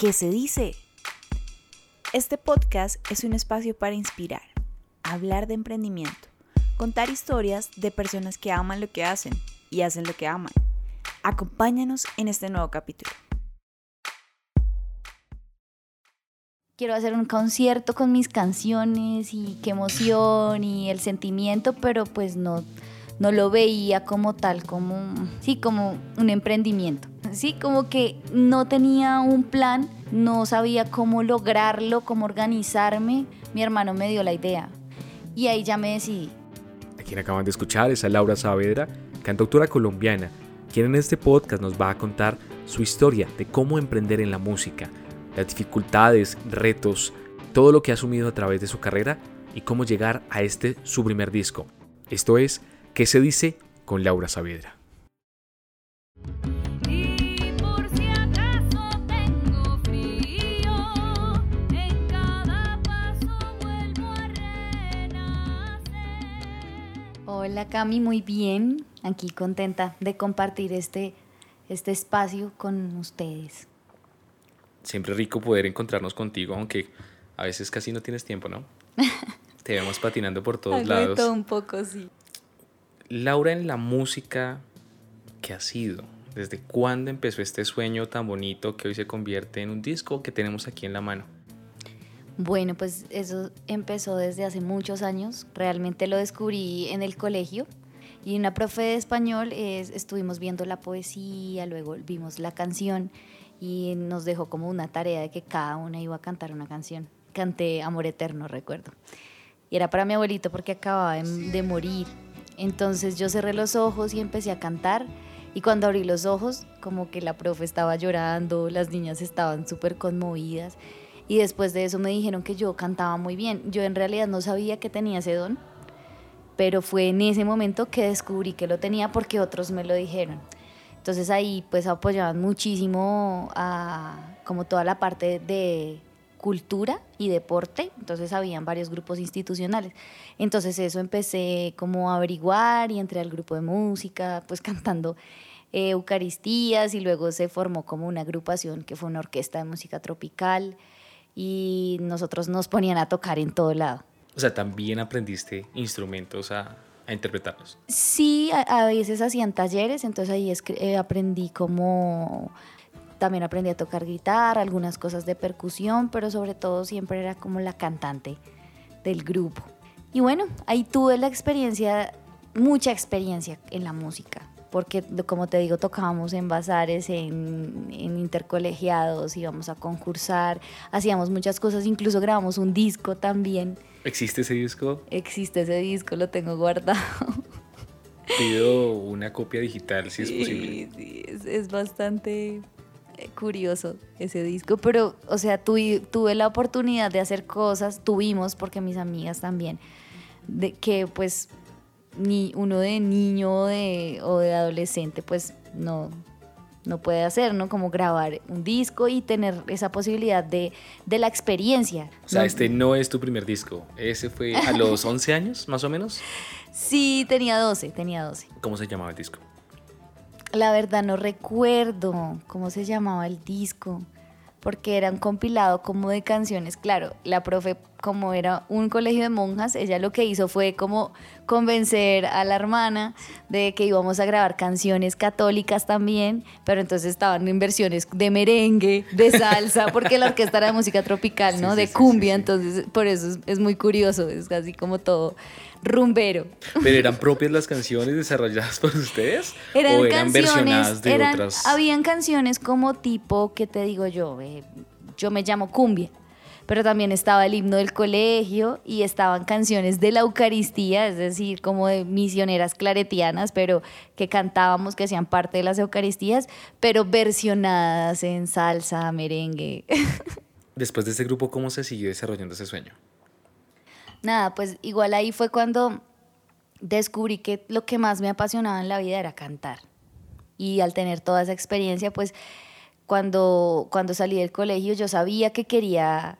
¿Qué se dice? Este podcast es un espacio para inspirar, hablar de emprendimiento, contar historias de personas que aman lo que hacen y hacen lo que aman. Acompáñanos en este nuevo capítulo. quiero hacer un concierto con mis canciones y qué emoción y el sentimiento, pero pues no, no lo veía como tal, como, sí, como un emprendimiento. Sí, como que no tenía un plan, no sabía cómo lograrlo, cómo organizarme. Mi hermano me dio la idea y ahí ya me decidí. A quien acaban de escuchar es a Laura Saavedra, cantautora colombiana, quien en este podcast nos va a contar su historia de cómo emprender en la música las dificultades, retos, todo lo que ha asumido a través de su carrera y cómo llegar a este su primer disco. Esto es ¿Qué se dice? con Laura Saavedra. Hola Cami, muy bien. Aquí contenta de compartir este, este espacio con ustedes siempre rico poder encontrarnos contigo, aunque a veces casi no tienes tiempo, ¿no? Te vemos patinando por todos lados. Todo un poco, sí. Laura, en la música, ¿qué ha sido? ¿Desde cuándo empezó este sueño tan bonito que hoy se convierte en un disco que tenemos aquí en la mano? Bueno, pues eso empezó desde hace muchos años. Realmente lo descubrí en el colegio. Y una profe de español estuvimos viendo la poesía, luego vimos la canción y nos dejó como una tarea de que cada una iba a cantar una canción. Canté Amor Eterno, recuerdo. Y era para mi abuelito porque acababa de, morir. Entonces yo cerré los ojos y empecé a cantar. Y cuando abrí los ojos, como que la profe estaba llorando, las niñas estaban súper conmovidas. Y después de eso me dijeron que yo cantaba muy bien. Yo en realidad no sabía que tenía ese don, pero fue en ese momento que descubrí que lo tenía porque otros me lo dijeron. Entonces ahí pues apoyaban muchísimo a como toda la parte de cultura y deporte, entonces habían varios grupos institucionales. Entonces eso empecé como a averiguar y entré al grupo de música, pues cantando eh, Eucaristías y luego se formó como una agrupación que fue una orquesta de música tropical y nosotros nos ponían a tocar en todo lado. O sea, también aprendiste instrumentos a, a interpretarlos? Sí, a, veces hacían talleres, entonces ahí eh, aprendí como también aprendí a tocar guitarra, algunas cosas de percusión, pero sobre todo siempre era como la cantante del grupo. Y bueno, ahí tuve la experiencia, mucha experiencia en la música, porque como te digo, tocábamos en bazares, en, en intercolegiados, íbamos a concursar, hacíamos muchas cosas, incluso grabamos un disco también ¿Existe ese disco? Existe ese disco, lo tengo guardado. Pido una copia digital si es posible. Sí, es, bastante eh, curioso ese disco, pero, o sea, tuve, tuve la oportunidad de hacer cosas, tuvimos, porque mis amigas también, de que pues ni uno de niño de, o de adolescente, pues no, no puede hacer, ¿no? Como grabar un disco y tener esa posibilidad de, de la experiencia. O sea, este no es tu primer disco, ese fue a los 11 años, más o menos. Sí, tenía 12, tenía 12. ¿Cómo se llamaba el disco? La verdad no recuerdo cómo se llamaba el disco porque era un compilado como de canciones. Claro, la profe, como era un colegio de monjas, ella lo que hizo fue como convencer a la hermana de que íbamos a grabar canciones católicas también, pero entonces estaban en versiones de merengue, de salsa, porque la orquesta era de música tropical, ¿no? de cumbia, entonces por eso es, es muy curioso, es casi como todo rumbero. ¿Pero eran propias las canciones desarrolladas por ustedes? Eran ¿O eran versionadas de otras? Habían canciones como tipo, ¿qué te digo yo? Eh, yo me llamo cumbia. Pero también estaba el himno del colegio y estaban canciones de la Eucaristía, es decir, como de misioneras claretianas, pero que cantábamos, que hacían parte de las Eucaristías, pero versionadas en salsa, merengue. Después de ese grupo, ¿cómo se siguió desarrollando ese sueño? nada, pues igual ahí fue cuando descubrí que lo que más me apasionaba en la vida era cantar. Y al tener toda esa experiencia, pues cuando, cuando salí del colegio yo sabía que quería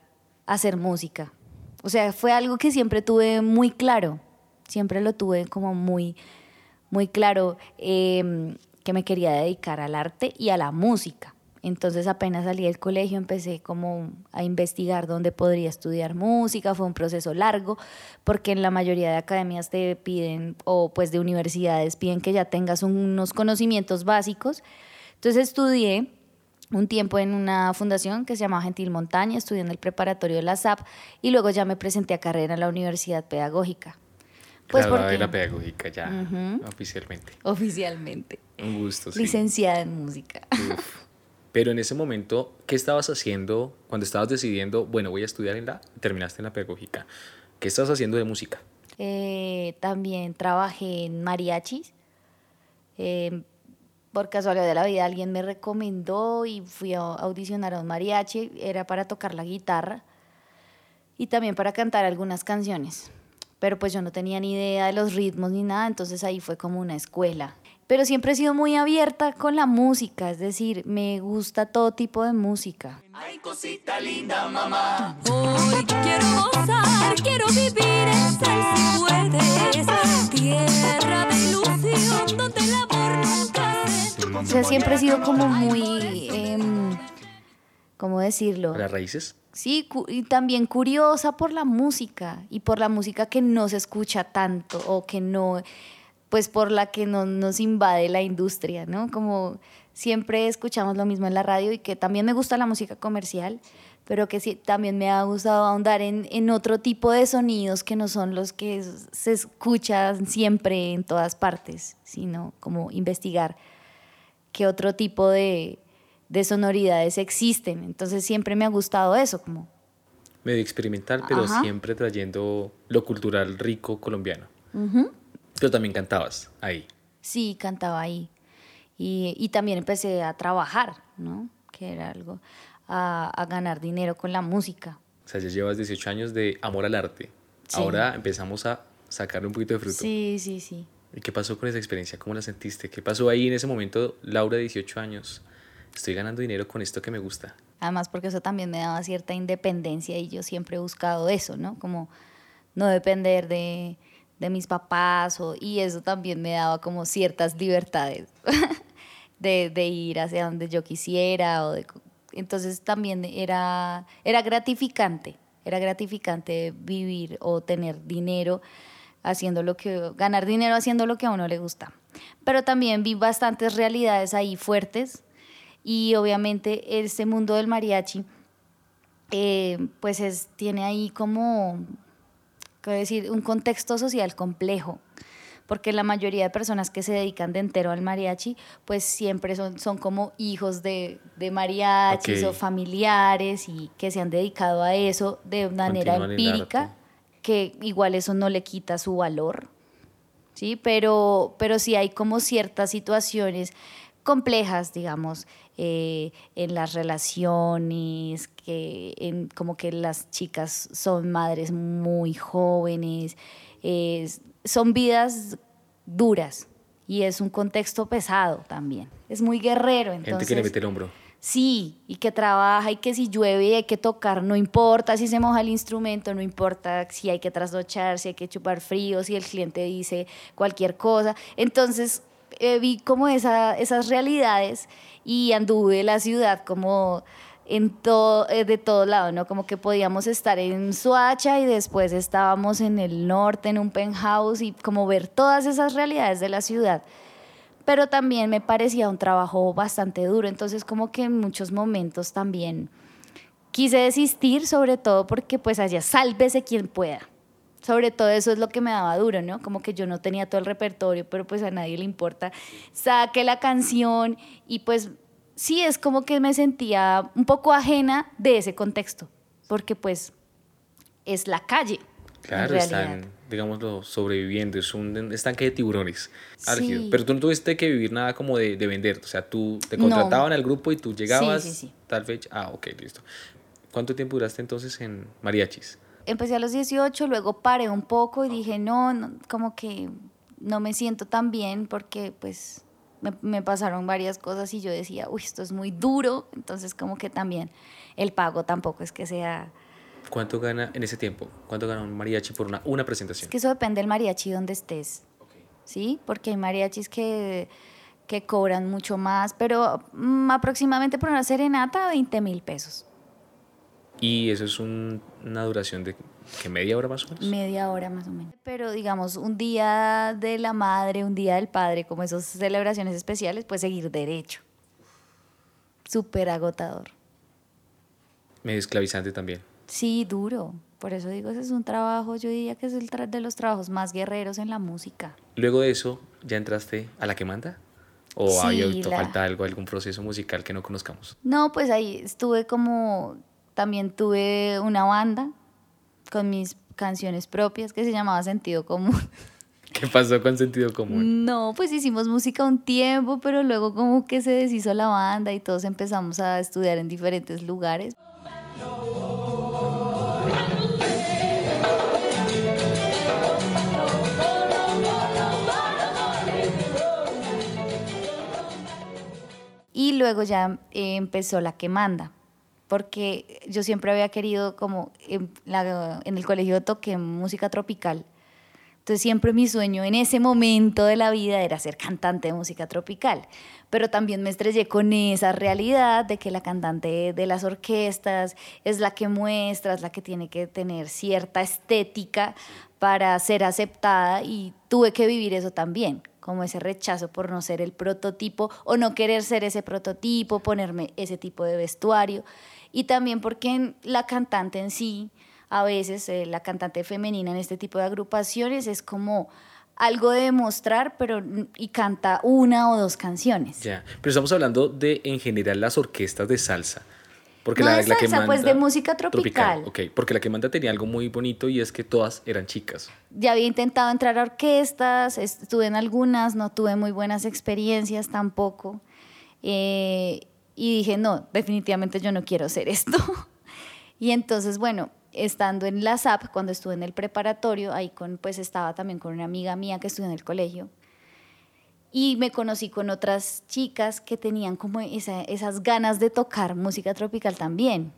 hacer música. O sea, fue algo que siempre tuve muy claro, siempre lo tuve como muy, muy claro, em, que me quería dedicar al arte y a la música. Entonces apenas salí del colegio empecé como a investigar dónde podría estudiar música, fue un proceso largo, porque en la mayoría de academias te piden, o pues de universidades piden que ya tengas unos conocimientos básicos. Entonces estudié un tiempo en una fundación que se llamaba Gentil Montaña, estudié en el preparatorio de la SAP y luego ya me presenté a carrera en la Universidad Pedagógica. Pues porque... la pedagógica ya, oficialmente. Oficialmente. Un gusto, sí. Licenciada en música. Pero en ese momento, ¿qué estabas haciendo cuando estabas decidiendo, bueno, voy a estudiar en la, terminaste en la pedagógica? ¿Qué estabas haciendo de música? Eh, también trabajé en mariachis. Eh, por casualidad de la vida alguien me recomendó y fui a audicionar a un mariachi, era para tocar la guitarra y también para cantar algunas canciones. Pero pues yo no tenía ni idea de los ritmos ni nada, entonces ahí fue como una escuela. Pero siempre he sido muy abierta con la música, es decir, me gusta todo tipo de música. Ay, cosita linda, mamá. Hoy quiero gozar, quiero vivir en si puedes. Tierra de ilusión donde amor nunca o sea, siempre he sido como muy, em, ¿cómo decirlo? ¿Las raíces? Sí, y también curiosa por la música y por la música que no se escucha tanto o que no, pues por la que no nos invade la industria, ¿no? Como siempre escuchamos lo mismo en la radio y que también me gusta la música comercial, pero que sí, también me ha gustado ahondar en, en otro tipo de sonidos que no son los que se escuchan siempre en todas partes, sino como investigar qué otro tipo de, sonoridades existen. Entonces siempre me ha gustado eso, como... Medio experimental, pero siempre trayendo lo cultural rico colombiano. Pero también cantabas ahí. Sí, cantaba ahí. Y, también empecé a trabajar, ¿no? Que era algo, a, ganar dinero con la música. O sea, ya llevas 18 años de amor al arte. Ahora empezamos a sacarle un poquito de fruto. Sí, sí, sí. ¿Y qué pasó con esa experiencia? ¿Cómo la sentiste? ¿Qué pasó ahí en ese momento, Laura, de 18 años? Estoy ganando dinero con esto que me gusta. Además, porque eso también me daba cierta independencia y yo siempre he buscado eso, ¿no? Como no depender de, de mis papás o, y eso también me daba como ciertas libertades de, de, ir hacia donde yo quisiera. O de, entonces también era, era gratificante, era gratificante vivir o tener dinero haciendo lo que, ganar dinero haciendo lo que a uno le gusta. Pero también vi bastantes realidades ahí fuertes y obviamente este mundo del mariachi, eh, pues es, tiene ahí como, ¿qué decir?, un contexto social complejo porque la mayoría de personas que se dedican de entero al mariachi, pues siempre son, son como hijos de, de mariachis o familiares y que se han dedicado a eso de manera empírica que igual eso no le quita su valor, ¿sí? Pero, pero sí hay como ciertas situaciones complejas, digamos, eh, en las relaciones, que en, como que las chicas son madres muy jóvenes, son vidas duras y es un contexto pesado también. Es muy guerrero. Entonces, Gente que le mete el hombro. Sí, y que trabaja y que si llueve y hay que tocar, no importa si se moja el instrumento, no importa si hay que trasnochar, si hay que chupar frío, si el cliente dice cualquier cosa. Entonces eh, vi como esa, esas realidades y anduve la ciudad como en todo, eh, de todo lado, ¿no? Como que podíamos estar en Suacha y después estábamos en el norte, en un penthouse y como ver todas esas realidades de la ciudad pero también me parecía un trabajo bastante duro, entonces como que en muchos momentos también quise desistir, sobre todo porque pues allá sálvese quien pueda. Sobre todo eso es lo que me daba duro, ¿no? Como que yo no tenía todo el repertorio, pero pues a nadie le importa. Saque la canción y pues sí, es como que me sentía un poco ajena de ese contexto, porque pues es la calle. Claro, están, digámoslo, sobreviviendo, es un estanque de tiburones Pero tú no tuviste que vivir nada como de, de vender, o sea, tú te contrataban al grupo y tú llegabas tal fecha. Ah, ok, listo. ¿Cuánto tiempo duraste entonces en mariachis? Empecé a los 18, luego paré un poco y dije, no, como que no me siento tan bien porque pues me, me, pasaron varias cosas y yo decía, uy, esto es muy duro, entonces como que también el pago tampoco es que sea ¿Cuánto gana en ese tiempo? ¿Cuánto gana un mariachi por una, una presentación? Es que eso depende del mariachi donde estés. ¿Sí? Porque hay mariachis que, que cobran mucho más, pero mm, aproximadamente por una serenata 20 mil pesos. ¿Y eso es una duración de ¿qué, media hora más o menos? Media hora más o menos. Pero digamos, un día de la madre, un día del padre, como esas celebraciones especiales, pues seguir derecho. Súper agotador. Medio esclavizante también. Sí, duro. Por eso digo, ese es un trabajo, yo diría que es el de los trabajos más guerreros en la música. Luego de eso, ¿ya entraste a la que manda? ¿O hay falta algo, algún proceso musical que no conozcamos? No, pues ahí estuve como, también tuve una banda con mis canciones propias que se llamaba Sentido Común. ¿Qué pasó con Sentido Común? No, pues hicimos música un tiempo, pero luego como que se deshizo la banda y todos empezamos a estudiar en diferentes lugares. Luego ya empezó la que manda, porque yo siempre había querido como en, en el colegio toqué música tropical. Entonces siempre mi sueño en ese momento de la vida era ser cantante de música tropical, pero también me estrellé con esa realidad de que la cantante de las orquestas es la que muestra, es la que tiene que tener cierta estética para ser aceptada y tuve que vivir eso también como ese rechazo por no ser el prototipo o no querer ser ese prototipo, ponerme ese tipo de vestuario. Y también porque la cantante en sí, a veces eh, la cantante femenina en este tipo de agrupaciones es como algo de demostrar, pero y canta una o dos canciones. Ya, pero estamos hablando de en general las orquestas de salsa. Porque la, que manda, pues de música tropical. porque la que manda tenía algo muy bonito y es que todas eran chicas. Ya había intentado entrar a orquestas, estuve en algunas, no tuve muy buenas experiencias tampoco. Eh, y dije, no, definitivamente yo no quiero hacer esto. y entonces, bueno, estando en la SAP, cuando estuve en el preparatorio, ahí con, pues estaba también con una amiga mía que estudió en el colegio. Y me conocí con otras chicas que tenían como esas ganas de tocar música tropical también.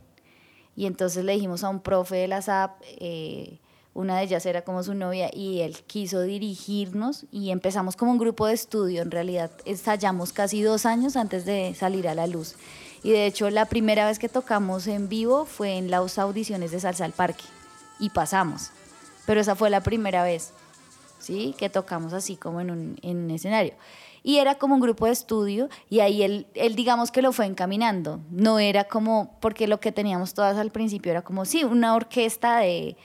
Y entonces le dijimos a un profe de la SAP, eh, una de ellas era como su novia, y él quiso dirigirnos y empezamos como un grupo de estudio. En realidad ensayamos casi dos años antes de salir a la luz. Y de hecho la primera vez que tocamos en vivo fue en las audiciones de Salsa al Parque y pasamos. Pero esa fue la primera vez. ¿Sí? Que tocamos así como en un, escenario. Y era como un grupo de estudio y ahí él, él, digamos que lo fue encaminando. No era como, porque lo que teníamos todas al principio era como, sí, una orquesta de,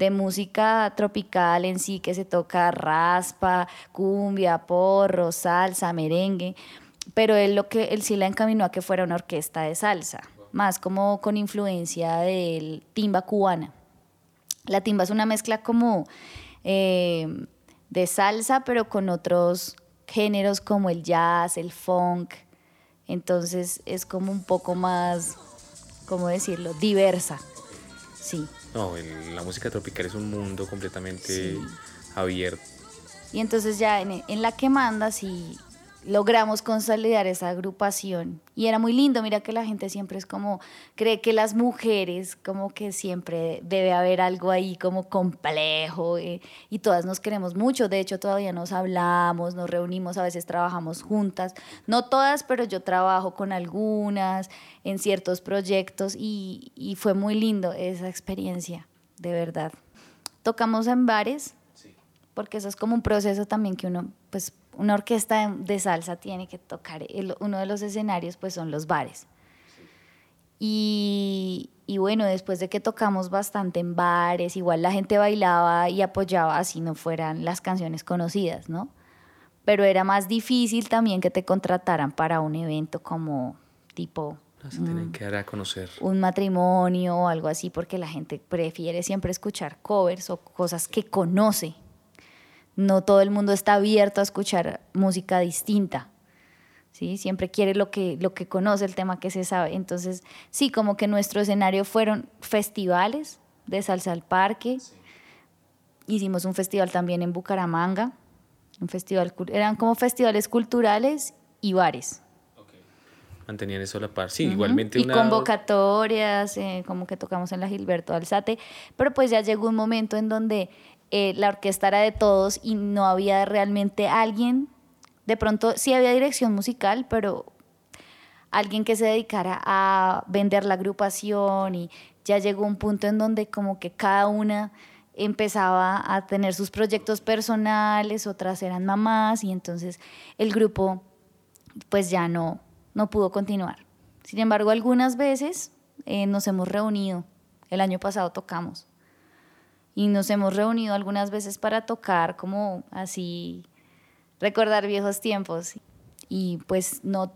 de música tropical en sí, que se toca raspa, cumbia, porro, salsa, merengue. Pero él, lo que, él sí la encaminó a que fuera una orquesta de salsa, más como con influencia del timba cubana. La timba es una mezcla como... Eh, de salsa, pero con otros géneros como el jazz, el funk. Entonces es como un poco más, ¿cómo decirlo?, diversa. Sí. No, la música tropical es un mundo completamente abierto. Y entonces ya en, en la que manda, sí, logramos consolidar esa agrupación. Y era muy lindo, mira que la gente siempre es como, cree que las mujeres como que siempre debe haber algo ahí como complejo eh, y todas nos queremos mucho, de hecho todavía nos hablamos, nos reunimos, a veces trabajamos juntas, no todas, pero yo trabajo con algunas en ciertos proyectos y, y fue muy lindo esa experiencia, de verdad. Tocamos en bares, porque eso es como un proceso también que uno pues una orquesta de, salsa tiene que tocar, uno de los escenarios pues son los bares. Y, y, bueno, después de que tocamos bastante en bares, igual la gente bailaba y apoyaba así no fueran las canciones conocidas, ¿no? Pero era más difícil también que te contrataran para un evento como tipo... se tienen que dar a conocer. Un matrimonio o algo así, porque la gente prefiere siempre escuchar covers o cosas que conoce no todo el mundo está abierto a escuchar música distinta. ¿sí? Siempre quiere lo que, lo que conoce, el tema que se sabe. Entonces, sí, como que nuestro escenario fueron festivales de salsa al parque. Hicimos un festival también en Bucaramanga. Un festival, eran como festivales culturales y bares. Mantenían eso a la par. Sí, igualmente y convocatorias, eh, como que tocamos en la Gilberto Alzate. Pero pues ya llegó un momento en donde eh, la orquesta era de todos y no había realmente alguien De pronto sí había dirección musical, pero alguien que se dedicara a vender la agrupación y ya llegó un punto en donde como que cada una empezaba a tener sus proyectos personales, otras eran mamás y entonces el grupo pues ya no, no pudo continuar. Sin embargo, algunas veces eh, nos hemos reunido, el año pasado tocamos y nos hemos reunido algunas veces para tocar como así, recordar viejos tiempos y pues no,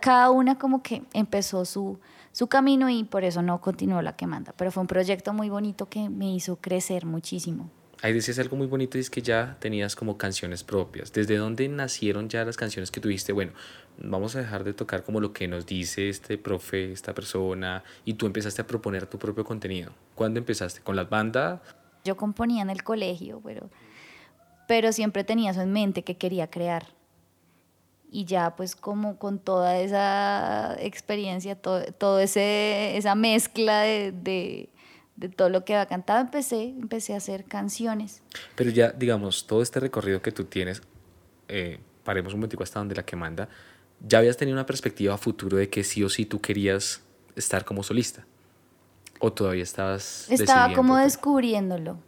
cada una como que empezó su, su camino y por eso no continuó la que manda. Pero fue un proyecto muy bonito que me hizo crecer muchísimo. Ahí decías algo muy bonito y es que ya tenías como canciones propias. ¿Desde dónde nacieron ya las canciones que tuviste? Bueno, vamos a dejar de tocar como lo que nos dice este profe, esta persona, y tú empezaste a proponer tu propio contenido. ¿Cuándo empezaste? ¿Con la banda? Yo componía en el colegio, pero, pero siempre tenía eso en mente que quería crear y ya pues como con toda esa experiencia, todo, todo esa mezcla de, de, de, todo lo que había cantado, empecé, empecé a hacer canciones. Pero ya, digamos, todo este recorrido que tú tienes, eh, paremos un momentico hasta donde la que manda, ¿ya habías tenido una perspectiva a futuro de que sí o sí tú querías estar como solista? ¿O todavía estabas... Estaba como descubriéndolo,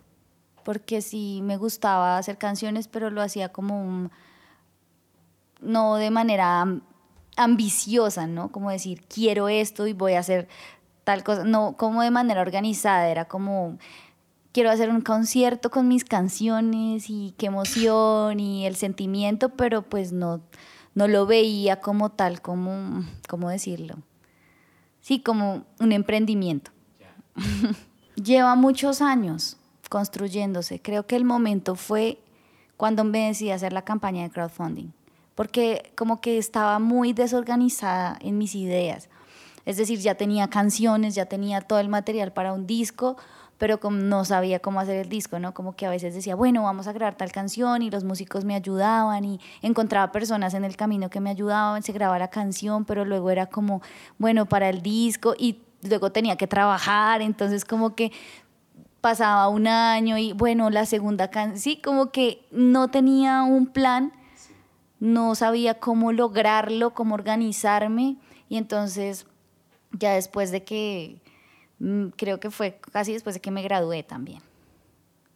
porque sí me gustaba hacer canciones, pero lo hacía como un no de manera ambiciosa, ¿no? Como decir, quiero esto y voy a hacer tal cosa, no como de manera organizada, era como, quiero hacer un concierto con mis canciones y qué emoción y el sentimiento, pero pues no, no lo veía como tal, como, ¿cómo decirlo? Sí, como un emprendimiento. Lleva muchos años construyéndose. Creo que el momento fue cuando me decidí hacer la campaña de crowdfunding porque como que estaba muy desorganizada en mis ideas. Es decir, ya tenía canciones, ya tenía todo el material para un disco, pero como no sabía cómo hacer el disco, ¿no? Como que a veces decía, bueno, vamos a grabar tal canción y los músicos me ayudaban y encontraba personas en el camino que me ayudaban, se grababa la canción, pero luego era como, bueno, para el disco y luego tenía que trabajar, entonces como que pasaba un año y bueno, la segunda canción, sí, como que no tenía un plan no sabía cómo lograrlo, cómo organizarme y entonces ya después de que, mm, creo que fue casi después de que me gradué también,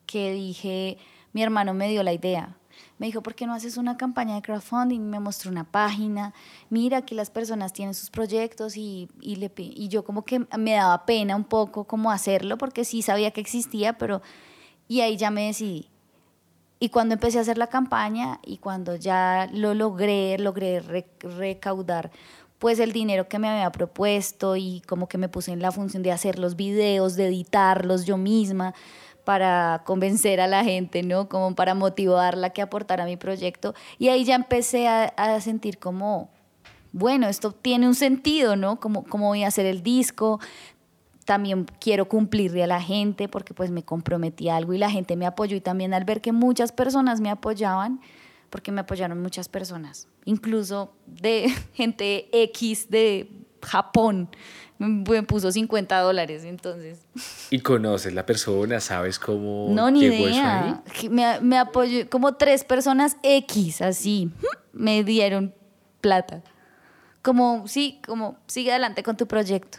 que dije, mi hermano me dio la idea. Me dijo, ¿por qué no haces una campaña de crowdfunding? Me mostró una página, mira que las personas tienen sus proyectos y, y, le, y yo como que me daba pena un poco cómo hacerlo porque sí sabía que existía, pero... Y ahí ya me decidí. Y cuando empecé a hacer la campaña y cuando ya lo logré, logré recaudar pues el dinero que me había propuesto y como que me puse en la función de hacer los videos, de editarlos yo misma para convencer a la gente, ¿no? Como para motivarla a que aportara mi proyecto. Y ahí ya empecé a, a sentir como, bueno, esto tiene un sentido, ¿no? Como, cómo voy a hacer el disco, también quiero cumplirle a la gente porque pues me comprometí a algo y la gente me apoyó y también al ver que muchas personas me apoyaban, porque me apoyaron muchas personas, incluso de gente X de Japón, me puso 50 dólares, entonces. ¿Y conoces la persona? ¿Sabes cómo no, ni idea. Me, me apoyó como tres personas X, así, me dieron plata. Como, sí, como, sigue adelante con tu proyecto.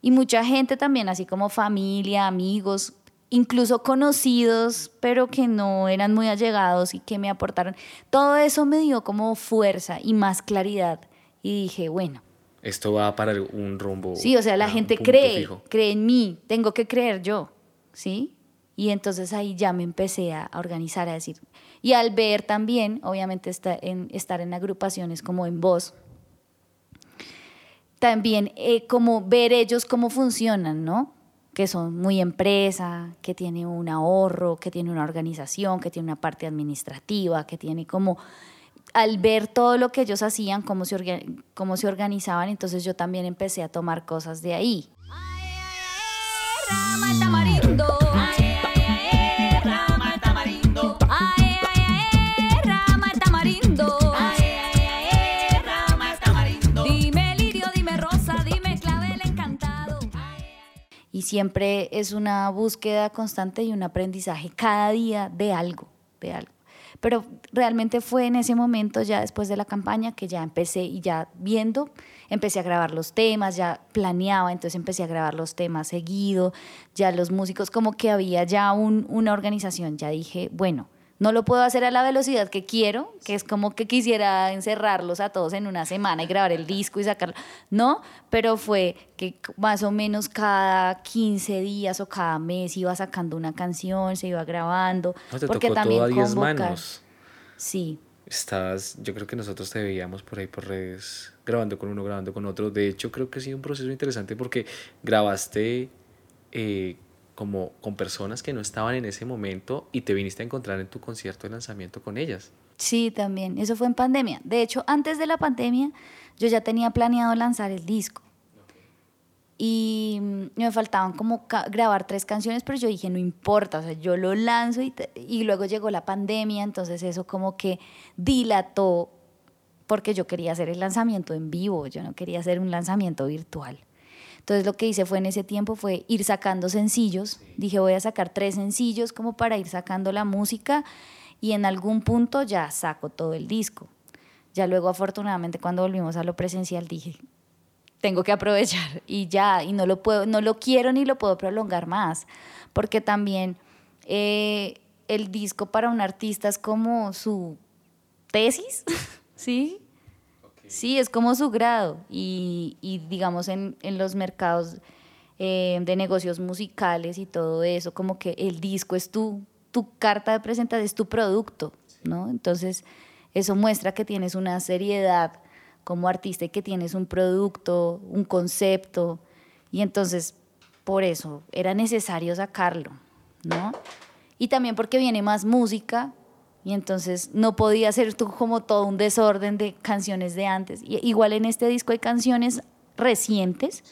Y mucha gente también, así como familia, amigos, incluso conocidos, pero que no eran muy allegados y que me aportaron. Todo eso me dio como fuerza y más claridad. Y dije, bueno. Esto va para un rumbo. Sí, o sea, la gente cree, cree en mí, tengo que creer yo, ¿sí? Y entonces ahí ya me empecé a organizar, a decir. Y al ver también, obviamente, estar en, estar en agrupaciones como en voz, también eh, como ver ellos cómo funcionan, ¿no? Que son muy empresa, que tiene un ahorro, que tiene una organización, que tiene una parte administrativa, que tiene como al ver todo lo que ellos hacían, cómo se, cómo se organizaban, entonces yo también empecé a tomar cosas de ahí. y siempre es una búsqueda constante y un aprendizaje cada día de algo, de algo. Pero realmente fue en ese momento, ya después de la campaña, que ya empecé y ya viendo, empecé a grabar los temas, ya planeaba, entonces empecé a grabar los temas seguido, ya los músicos, como que había ya una organización, ya dije, bueno, no lo puedo hacer a la velocidad que quiero, que es como que quisiera encerrarlos a todos en una semana y grabar el disco y sacarlo. No, pero fue que más o menos cada 15 días o cada mes iba sacando una canción, se iba grabando. porque también todo a 10 manos. Sí. Estás, yo creo que nosotros te veíamos por ahí por redes grabando con uno, grabando con otro. De hecho, creo que ha sido un proceso interesante porque grabaste eh, como con personas que no estaban en ese momento y te viniste a encontrar en tu concierto de lanzamiento con ellas. Sí, también. Eso fue en pandemia. De hecho, antes de la pandemia, yo ya tenía planeado lanzar el disco. Y mm, me faltaban como grabar tres canciones, pero yo dije, no importa, o sea, yo lo lanzo y, y luego llegó la pandemia, entonces eso como que dilató, porque yo quería hacer el lanzamiento en vivo, yo no quería hacer un lanzamiento virtual. Entonces lo que hice fue en ese tiempo fue ir sacando sencillos. Dije, voy a sacar tres sencillos como para ir sacando la música y en algún punto ya saco todo el disco. Ya luego afortunadamente cuando volvimos a lo presencial dije, tengo que aprovechar y ya, y no lo puedo, no lo quiero ni lo puedo prolongar más, porque también eh, el disco para un artista es como su tesis, ¿sí? Sí, es como su grado y, digamos en, los mercados eh, de negocios musicales y todo eso, como que el disco es tu, tu carta de presentación, es tu producto, ¿no? Entonces, eso muestra que tienes una seriedad como artista y que tienes un producto, un concepto, y entonces por eso era necesario sacarlo, ¿no? Y también porque viene más música y entonces no podía ser como todo un desorden de canciones de antes. Y, igual en este disco hay canciones recientes,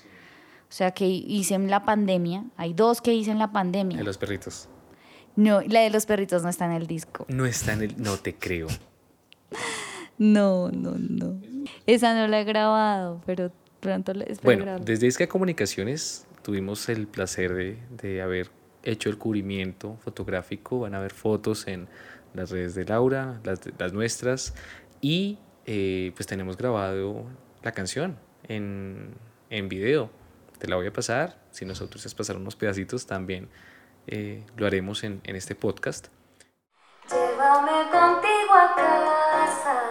o sea, que hice en la pandemia. Hay dos que hice en la pandemia. De los perritos. No, la de los perritos no está en el disco. No está en el... No te creo. no, no, no. Esa no la he grabado, pero pronto la espero Bueno, desde Isca Comunicaciones tuvimos el placer de, de haber hecho el cubrimiento fotográfico. Van a ver fotos en las redes de Laura, las, las nuestras, y eh, pues tenemos grabado la canción en, en, video. Te la voy a pasar, si nosotros es pasar unos pedacitos también eh, lo haremos en, en este podcast. Llévame contigo a casa,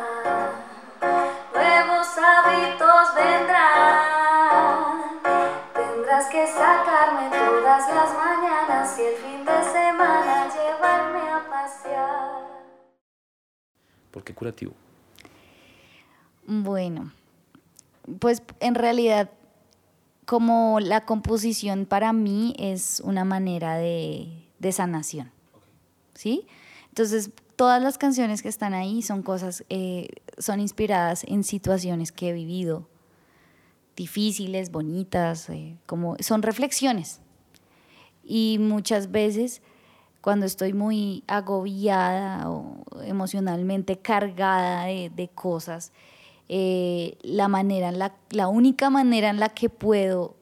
nuevos hábitos vendrán, tendrás que sacarme todas las mañanas y el fin ¿Por qué curativo? Bueno, pues en realidad como la composición para mí es una manera de, sanación, ¿sí? Entonces, todas las canciones que están ahí son cosas, eh, son inspiradas en situaciones que he vivido, difíciles, bonitas, eh, como son reflexiones. Y muchas veces cuando estoy muy agobiada o emocionalmente cargada de, cosas, eh, la, manera la, única manera en la que puedo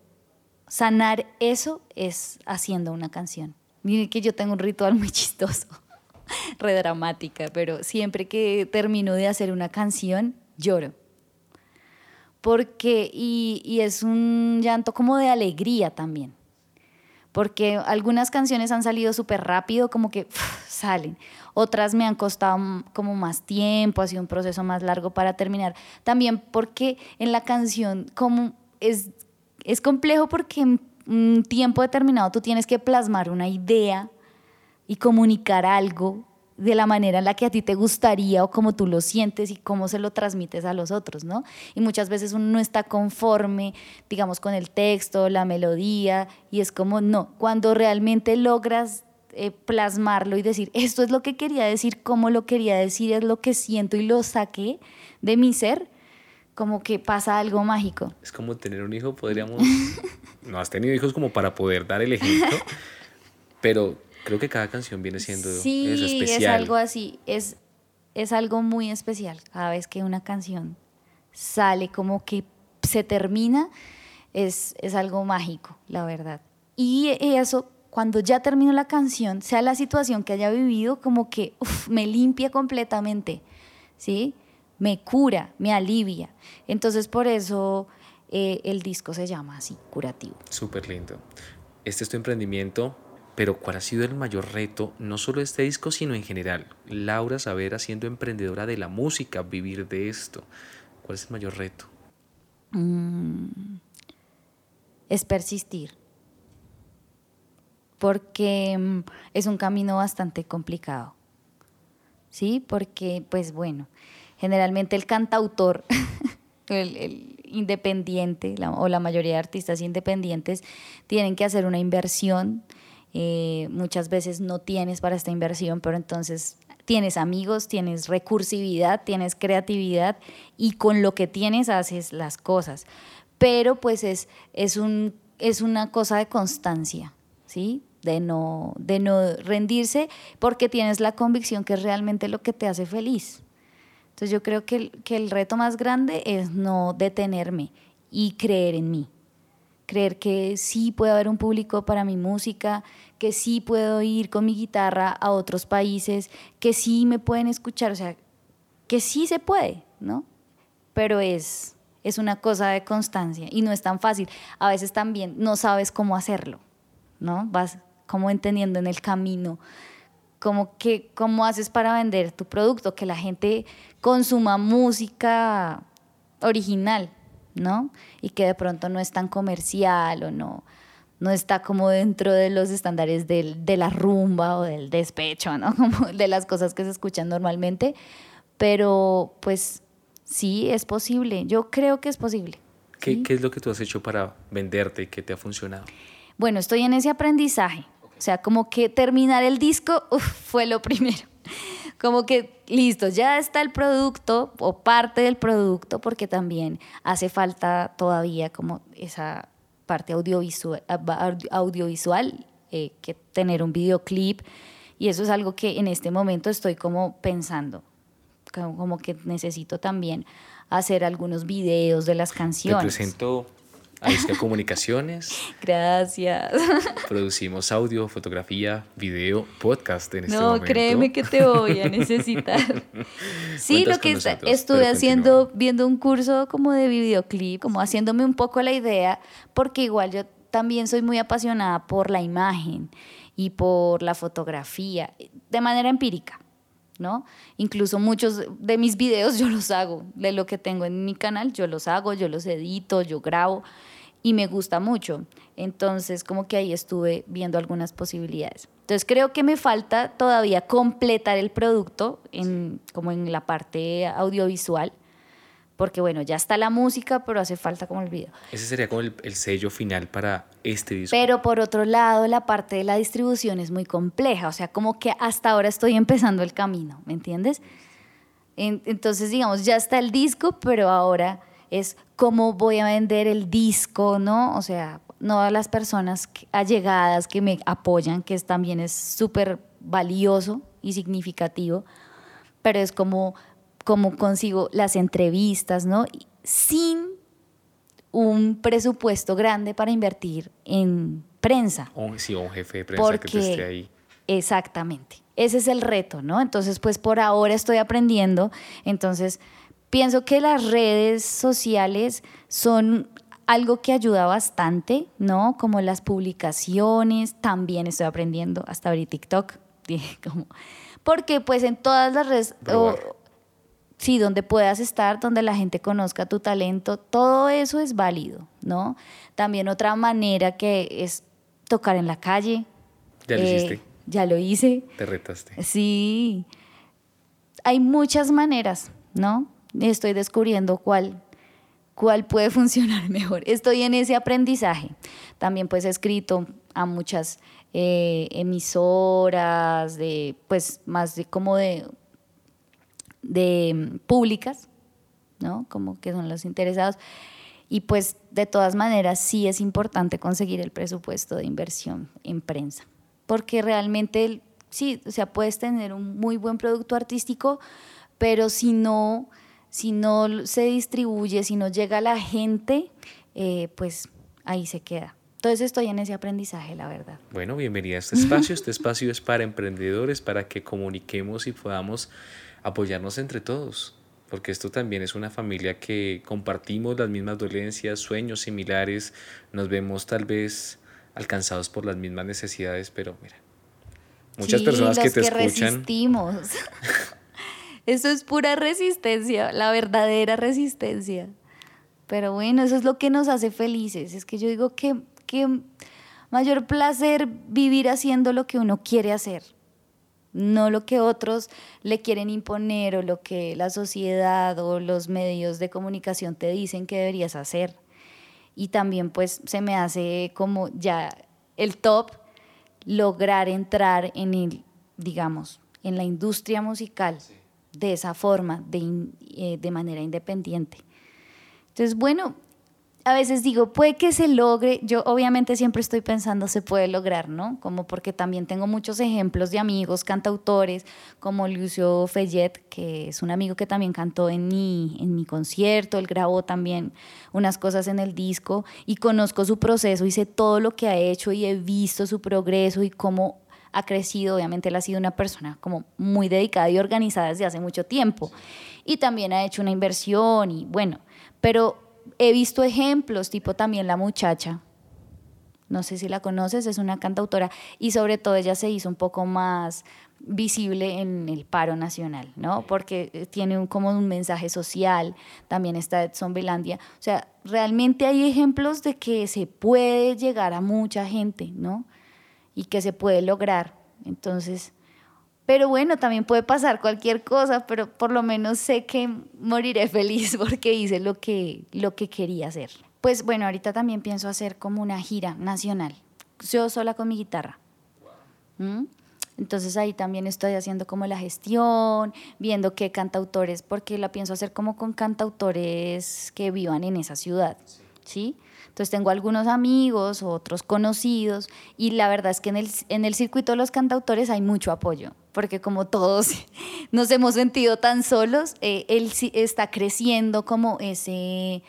sanar eso es haciendo una canción. Miren que yo tengo un ritual muy chistoso, re dramática, pero siempre que termino de hacer una canción, lloro. Porque, y es un llanto como de alegría también porque algunas canciones han salido súper rápido, como que salen. Otras me han costado como más tiempo, ha sido un proceso más largo para terminar. También porque en la canción como es, es complejo porque en un tiempo determinado tú tienes que plasmar una idea y comunicar algo de la manera en la que a ti te gustaría o como tú lo sientes y cómo se lo transmites a los otros, ¿no? Y muchas veces uno no está conforme, digamos, con el texto, la melodía, y es como, no, cuando realmente logras eh, plasmarlo y decir, esto es lo que quería decir, cómo lo quería decir, es lo que siento y lo saqué de mi ser, como que pasa algo mágico. Es como tener un hijo, podríamos... no has tenido hijos como para poder dar el ejemplo, pero Creo que cada canción viene siendo sí, especial. es algo así, es, es algo muy especial. Cada vez que una canción sale como que se termina, es, es algo mágico, la verdad. Y eso cuando ya termino la canción, sea la situación que haya vivido, como que uf, me limpia completamente, ¿sí? Me cura, me alivia. Entonces por eso eh, el disco se llama así, curativo. Súper lindo. Este es tu emprendimiento, pero ¿cuál ha sido el mayor reto, no solo de este disco, sino en general? Laura Savera siendo emprendedora de la música, vivir de esto. ¿Cuál es el mayor reto? Mm, es persistir, porque mm, es un camino bastante complicado, ¿sí? Porque, pues bueno, generalmente el cantautor, el, independiente o la mayoría de artistas independientes tienen que hacer una inversión. Eh, muchas veces no tienes para esta inversión, pero entonces tienes amigos, tienes recursividad, tienes creatividad y con lo que tienes haces las cosas. Pero pues es, es, un, es una cosa de constancia, ¿sí? De no, de no rendirse porque tienes la convicción que es realmente lo que te hace feliz. Entonces yo creo que que el reto más grande es no detenerme y creer en mí. Creer que sí puede haber un público para mi música, que sí puedo ir con mi guitarra a otros países, que sí me pueden escuchar, o sea, que sí se puede, ¿no? Pero es, es una cosa de constancia y no es tan fácil. A veces también no sabes cómo hacerlo, ¿no? Vas como entendiendo en el camino como que cómo haces para vender tu producto, que la gente consuma música original, ¿no? Y que de pronto no es tan comercial o no, no está como dentro de los estándares del- de la rumba o del despecho, ¿no? Como de las cosas que se escuchan normalmente, pero pues sí, es posible, yo creo que es posible. ¿Qué, ¿sí? qué es lo que tú has hecho para venderte y que te ha funcionado? Bueno, estoy en ese aprendizaje. O sea, como que terminar el disco uf, fue lo primero. Como que, listo, ya está el producto o parte del producto, porque también hace falta todavía como esa parte audiovisual, audiovisual eh, que tener un videoclip. Y eso es algo que en este momento estoy como pensando, como, como que necesito también hacer algunos videos de las Te canciones. presento a Isca Comunicaciones. Gracias. Producimos audio, fotografía, video, podcast en este no, momento. créeme que te voy a necesitar. sí, Cuentas lo que con está- nosotros, estuve haciendo, continúa. viendo un curso como de videoclip, como haciéndome un poco la idea, porque igual yo también soy muy apasionada por la imagen y por la fotografía, de manera empírica. ¿No? Incluso muchos de mis videos yo los hago, de lo que tengo en mi canal, yo los hago, yo los edito, yo grabo y me gusta mucho. Entonces, como que ahí estuve viendo algunas posibilidades. Entonces, creo que me falta todavía completar el producto en, como en la parte audiovisual, porque bueno, ya está la música, pero hace falta como el video. Ese sería como el, el sello final para este disco. Pero por otro lado, la parte de la distribución es muy compleja, o sea, como que hasta ahora estoy empezando el camino, ¿me entiendes? En- entonces, digamos, ya está el disco, pero ahora es cómo voy a vender el disco, ¿no? O sea, no a las personas allegadas que me apoyan, que es, también es súper valioso y significativo, pero es como, como consigo las entrevistas, ¿no? Sin un presupuesto grande para invertir en prensa. O, sí, un jefe de prensa que te esté ahí. Exactamente. Ese es el reto, ¿no? Entonces, pues por ahora estoy aprendiendo. Entonces, pienso que las redes sociales son algo que ayuda bastante, ¿no? Como las publicaciones, también estoy aprendiendo hasta abrir TikTok. como- Porque pues en todas las redes, o-. sí, donde puedas estar, donde la gente conozca tu talento, todo eso es válido, ¿no? También otra manera que es tocar en la calle. Ya lo Eh, hiciste, Ya lo hice. te retaste. Sí. Hay muchas maneras, ¿no? Estoy descubriendo cuál, cuál puede funcionar mejor. Estoy en ese aprendizaje. También pues he escrito a muchas eh, emisoras, de, pues más de como de, de públicas, ¿no? Como que son los interesados. Y pues de todas maneras sí es importante conseguir el presupuesto de inversión en prensa, porque realmente sí, o sea, puedes tener un muy buen producto artístico, pero si no, si no se distribuye, si no llega a la gente, eh, pues ahí se queda. Entonces estoy en ese aprendizaje, la verdad. Bueno, bienvenida a este espacio. Este espacio es para emprendedores, para que comuniquemos y podamos apoyarnos entre todos. Porque esto también es una familia que compartimos las mismas dolencias, sueños similares, nos vemos tal vez alcanzados por las mismas necesidades, pero mira, muchas Sí, personas que te que escuchan, resistimos. Eso es pura resistencia, la verdadera resistencia. Pero bueno, eso es lo que nos hace felices. Es que yo digo que, que mayor placer vivir haciendo lo que uno quiere hacer, no lo que otros le quieren imponer o lo que la sociedad o los medios de comunicación te dicen que deberías hacer. Y también pues se me hace como ya el top lograr entrar en el, digamos, en la industria musical de esa forma, de, eh, de manera independiente. Entonces, bueno, a veces digo, puede que se logre, yo obviamente siempre estoy pensando se puede lograr, ¿no? Como porque también tengo muchos ejemplos de amigos, cantautores, como Lucio Fellet, que es un amigo que también cantó en mi, en mi concierto, él grabó también unas cosas en el disco y conozco su proceso y sé todo lo que ha hecho y he visto su progreso y cómo ha crecido, obviamente él ha sido una persona como muy dedicada y organizada desde hace mucho tiempo y también ha hecho una inversión y bueno, pero he visto ejemplos, tipo también la muchacha, no sé si la conoces, es una cantautora y sobre todo ella se hizo un poco más visible en el paro nacional, ¿no? Porque eh, tiene un, como un mensaje social, también está Edson Belandia, o sea, realmente hay ejemplos de que se puede llegar a mucha gente, ¿no? Y que se puede lograr, entonces, pero bueno, también puede pasar cualquier cosa, pero por lo menos sé que moriré feliz porque hice lo que, lo que quería hacer. Pues bueno, ahorita también pienso hacer como una gira nacional, yo sola con mi guitarra. Entonces ahí también estoy haciendo como la gestión, viendo qué cantautores, porque la pienso hacer como con cantautores que vivan en esa ciudad, ¿sí? Entonces tengo algunos amigos, otros conocidos, y la verdad es que en el, en el circuito de los cantautores hay mucho apoyo, porque como todos nos hemos sentido tan solos, eh, él está creciendo como ese,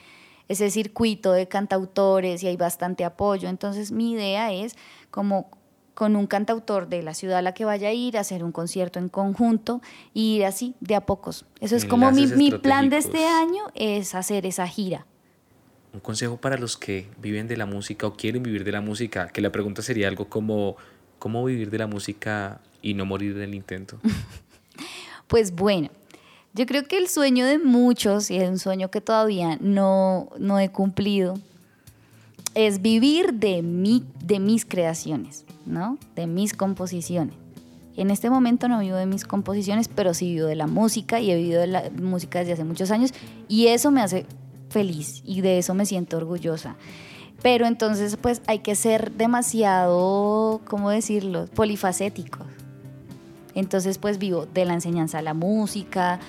ese circuito de cantautores y hay bastante apoyo. Entonces mi idea es como con un cantautor de la ciudad a la que vaya a ir, hacer un concierto en conjunto y ir así de a pocos. Eso es como mi, mi plan de este año, es hacer esa gira. Un consejo para los que viven de la música o quieren vivir de la música, que la pregunta sería algo como, ¿cómo vivir de la música y no morir en el intento? Pues bueno, yo creo que el sueño de muchos, y es un sueño que todavía no, no he cumplido, es vivir de, mi, de mis creaciones, ¿no? De mis composiciones. En este momento no vivo de mis composiciones, pero sí vivo de la música y he vivido de la música desde hace muchos años y eso me hace feliz y de eso me siento orgullosa. Pero entonces pues hay que ser demasiado, ¿cómo decirlo?, polifacéticos. Entonces, pues vivo de la enseñanza a la música,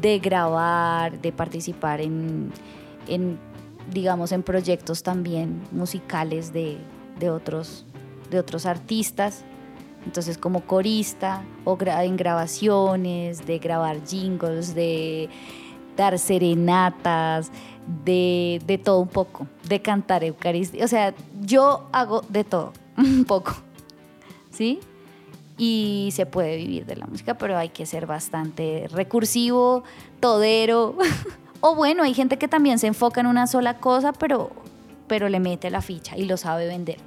de grabar, de participar en, en, digamos, en proyectos también musicales de, de otros, de otros artistas. Entonces, como corista o en grabaciones, de grabar jingles, de dar serenatas, de, de todo un poco, de cantar Eucaristía. O sea, yo hago de todo, un poco. ¿Sí? y se puede vivir de la música, pero hay que ser bastante recursivo, todero. o bueno, hay gente que también se enfoca en una sola cosa, pero, pero le mete la ficha y lo sabe vender.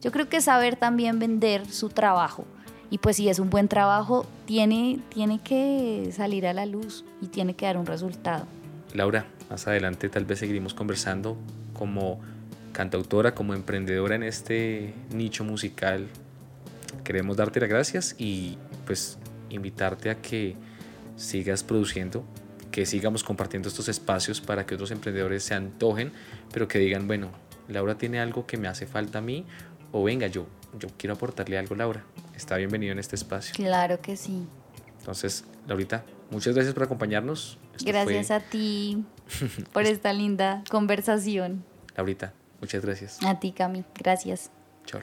Yo creo que saber también vender su trabajo. Y pues si es un buen trabajo, tiene, tiene que salir a la luz y tiene que dar un resultado. Laura, más adelante tal vez seguiremos conversando como cantautora, como emprendedora en este nicho musical. Queremos darte las gracias y pues invitarte a que sigas produciendo, que sigamos compartiendo estos espacios para que otros emprendedores se antojen, pero que digan, bueno, Laura tiene algo que me hace falta a mí, o venga, yo, yo quiero aportarle algo, Laura. Está bienvenido en este espacio. Claro que sí. Entonces, Laurita, muchas gracias por acompañarnos. Esto Gracias a ti por esta linda conversación. Laurita, muchas gracias. A ti, Cami. Gracias. Chao.